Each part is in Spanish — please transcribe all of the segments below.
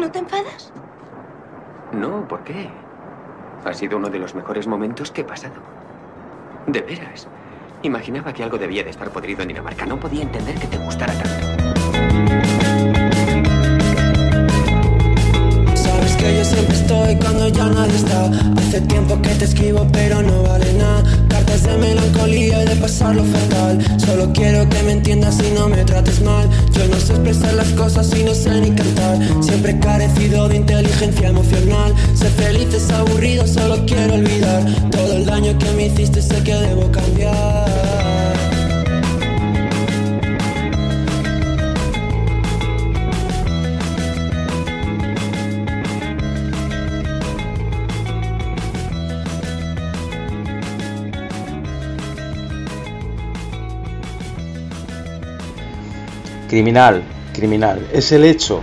¿No te enfadas? No, ¿por qué? Ha sido uno de los mejores momentos que he pasado. De veras. Imaginaba que algo debía de estar podrido en Dinamarca. No podía entender que te gustara tanto. Sabes que yo siempre estoy cuando ya nadie está. Hace tiempo que te escribo, pero no vale nada. Solo quiero que me entiendas y no me trates mal. Yo no sé expresar las cosas y no sé ni cantar. Siempre carecido de inteligencia emocional. Ser feliz es aburrido, solo quiero olvidar. Todo el daño que me hiciste sé que debo cambiar. Criminal, criminal. Es el hecho.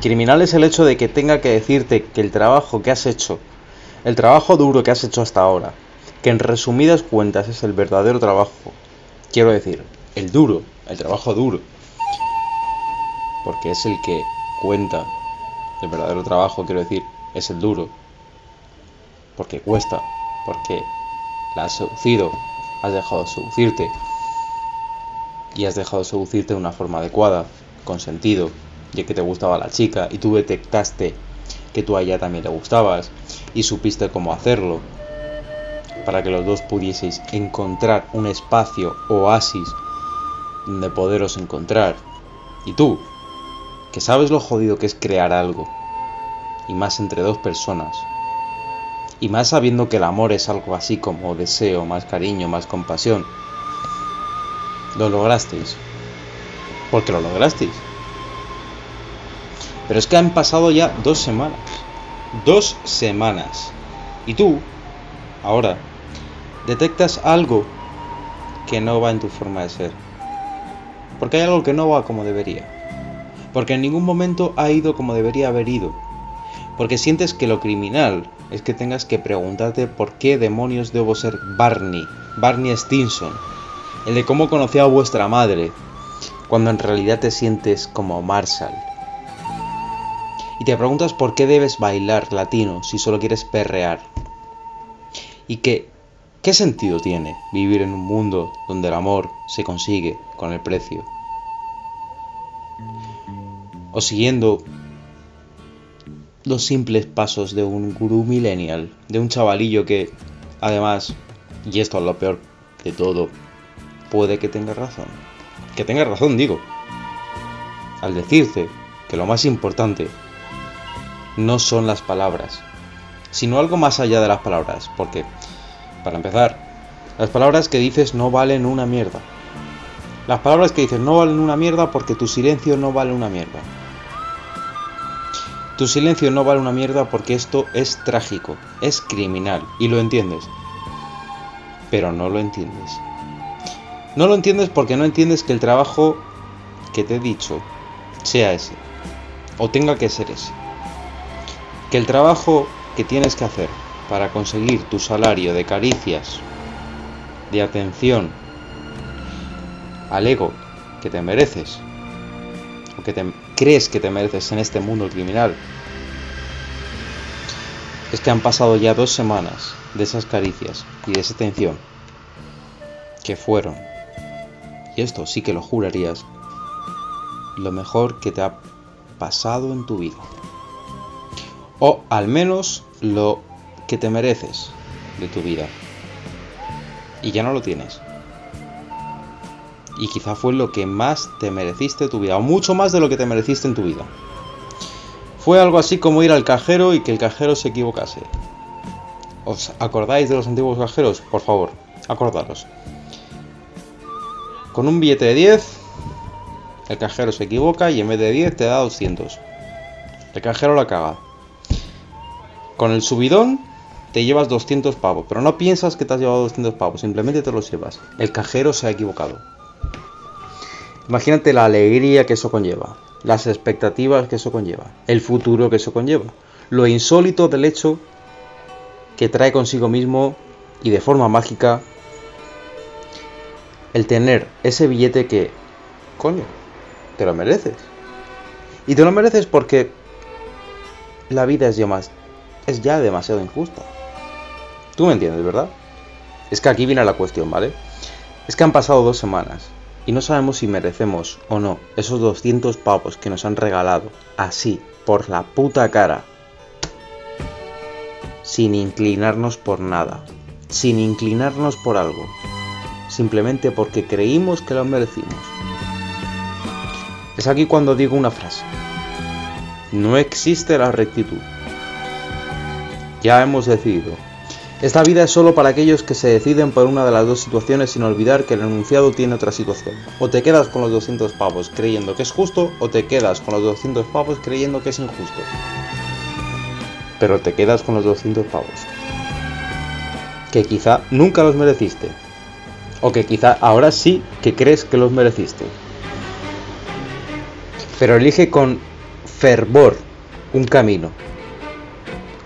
Criminal es el hecho de que tenga que decirte que el trabajo que has hecho, el trabajo duro que has hecho hasta ahora, que en resumidas cuentas es el verdadero trabajo. Quiero decir, el duro, el trabajo duro. Porque es el que cuenta. El verdadero trabajo, quiero decir, es el duro. Porque cuesta. Porque la has seducido. Has dejado de seducirte y has dejado de seducirte de una forma adecuada, con sentido, ya que te gustaba la chica y tú detectaste que tú a ella también le gustabas y supiste cómo hacerlo para que los dos pudieseis encontrar un espacio oasis donde poderos encontrar. Y tú, que sabes lo jodido que es crear algo, y más entre dos personas, y más sabiendo que el amor es algo así como deseo, más cariño, más compasión, lo lograsteis. Porque lo lograsteis. Pero es que han pasado ya dos semanas. Dos semanas. Y tú, ahora, detectas algo que no va en tu forma de ser. Porque hay algo que no va como debería. Porque en ningún momento ha ido como debería haber ido. Porque sientes que lo criminal es que tengas que preguntarte por qué demonios debo ser Barney, Barney Stinson, el de cómo conocí a vuestra madre, cuando en realidad te sientes como Marshall. Y te preguntas por qué debes bailar latino si solo quieres perrear. Y que, ¿qué sentido tiene vivir en un mundo donde el amor se consigue con el precio? O siguiendo los simples pasos de un gurú millennial, de un chavalillo que, además, y esto es lo peor de todo, puede que tenga razón. Que tenga razón, digo. Al decirte que lo más importante no son las palabras, sino algo más allá de las palabras. Porque, para empezar, las palabras que dices no valen una mierda. Las palabras que dices no valen una mierda porque tu silencio no vale una mierda. Tu silencio no vale una mierda porque esto es trágico, es criminal, y lo entiendes. Pero no lo entiendes. No lo entiendes porque no entiendes que el trabajo que te he dicho sea ese. O tenga que ser ese. Que el trabajo que tienes que hacer para conseguir tu salario de caricias, de atención al ego que te mereces, o que te crees que te mereces en este mundo criminal, es que han pasado ya dos semanas de esas caricias y de esa atención que fueron y esto sí que lo jurarías, lo mejor que te ha pasado en tu vida. O al menos lo que te mereces de tu vida. Y ya no lo tienes. Y quizá fue lo que más te mereciste de tu vida, o mucho más de lo que te mereciste en tu vida. Fue algo así como ir al cajero y que el cajero se equivocase. ¿Os acordáis de los antiguos cajeros? Por favor, acordaros. Con un billete de 10, el cajero se equivoca y en vez de 10 te da 200. El cajero la caga. Con el subidón te llevas 200 pavos, pero no piensas que te has llevado 200 pavos, simplemente te los llevas. El cajero se ha equivocado. Imagínate la alegría que eso conlleva, las expectativas que eso conlleva, el futuro que eso conlleva, lo insólito del hecho que trae consigo mismo y de forma mágica el tener ese billete que, coño, te lo mereces. Y te lo mereces porque la vida es ya, más, es ya demasiado injusta. Tú me entiendes, ¿verdad? Es que aquí viene la cuestión, ¿vale? Es que han pasado dos semanas y no sabemos si merecemos o no esos 200 pavos que nos han regalado así, por la puta cara, sin inclinarnos por nada, sin inclinarnos por algo, simplemente porque creímos que lo merecimos. Es aquí cuando digo una frase. No existe la rectitud. Ya hemos decidido. Esta vida es solo para aquellos que se deciden por una de las dos situaciones sin olvidar que el enunciado tiene otra situación. O te quedas con los 200 pavos creyendo que es justo o te quedas con los 200 pavos creyendo que es injusto. Pero te quedas con los 200 pavos. Que quizá nunca los mereciste. O que quizá ahora sí que crees que los mereciste. Pero elige con fervor un camino.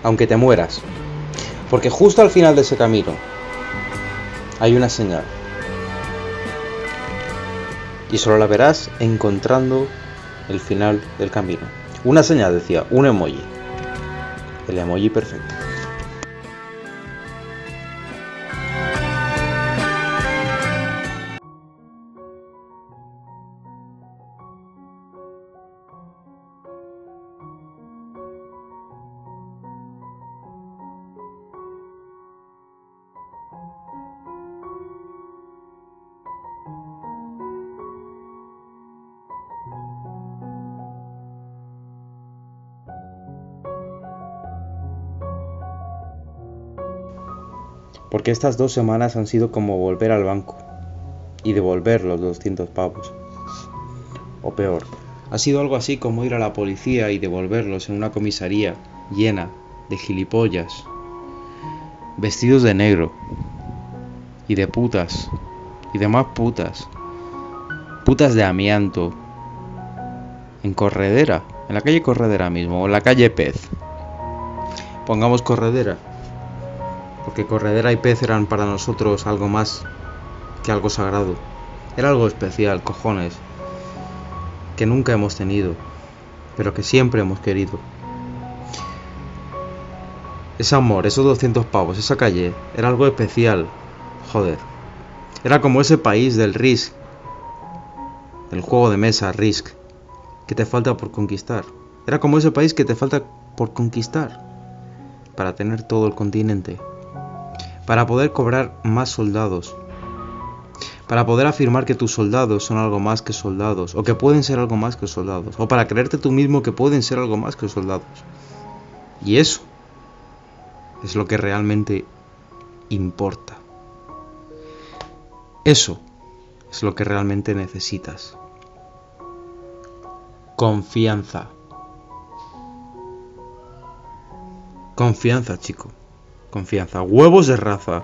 Aunque te mueras. Porque justo al final de ese camino hay una señal. Y solo la verás encontrando el final del camino. Una señal decía, un emoji. El emoji perfecto. Porque estas dos semanas han sido como volver al banco y devolver los 200 pavos. O peor, ha sido algo así como ir a la policía y devolverlos en una comisaría llena de gilipollas, vestidos de negro y de putas y de más putas, putas de amianto, en Corredera, en la calle Corredera mismo, o en la calle Pez. Pongamos Corredera porque corredera y pez eran para nosotros algo más que algo sagrado. Era algo especial, cojones, que nunca hemos tenido, pero que siempre hemos querido. Ese amor, esos 200 pavos, esa calle, era algo especial, joder. Era como ese país del Risk, del juego de mesa Risk, que te falta por conquistar. Era como ese país que te falta por conquistar para tener todo el continente para poder cobrar más soldados, para poder afirmar que tus soldados son algo más que soldados, o que pueden ser algo más que soldados, o para creerte tú mismo que pueden ser algo más que soldados. Y eso es lo que realmente importa. Eso es lo que realmente necesitas. Confianza. Confianza, chico. Confianza. Huevos de raza.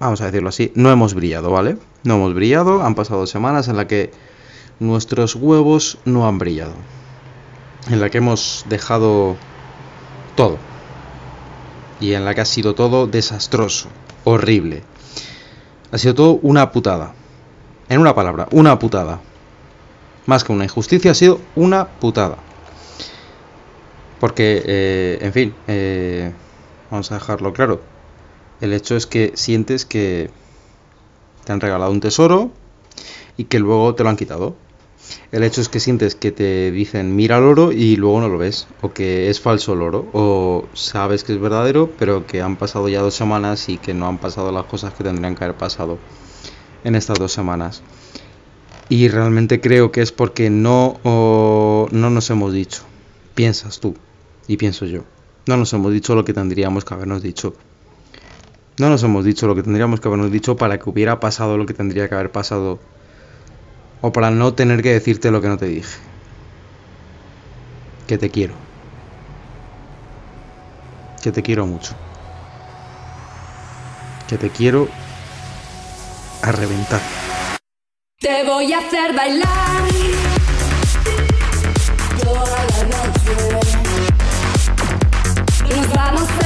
decirlo así, no hemos brillado, ¿vale? No hemos brillado, han pasado semanas en las que nuestros huevos no han brillado. en la que hemos dejado todo. Y en la que ha sido todo desastroso, horrible. Ha sido todo una putada. En una palabra, una putada. Más que una injusticia, ha sido una putada. Porque, eh, en fin, eh, vamos a dejarlo claro. El hecho es que sientes que te han regalado un tesoro y que luego te lo han quitado. El hecho es que sientes que te dicen mira el oro y luego no lo ves, o que es falso el oro, o sabes que es verdadero, pero que han pasado ya dos semanas y que no han pasado las cosas que tendrían que haber pasado en estas dos semanas. Y realmente creo que es porque no, no nos hemos dicho, piensas tú y pienso yo, no nos hemos dicho lo que tendríamos que habernos dicho. No nos hemos dicho lo que tendríamos que habernos dicho para que hubiera pasado lo que tendría que haber pasado o para no tener que decirte lo que no te dije. Que te quiero. Que te quiero mucho. Que te quiero a reventar. Te voy a hacer bailar toda la noche. Nos vamos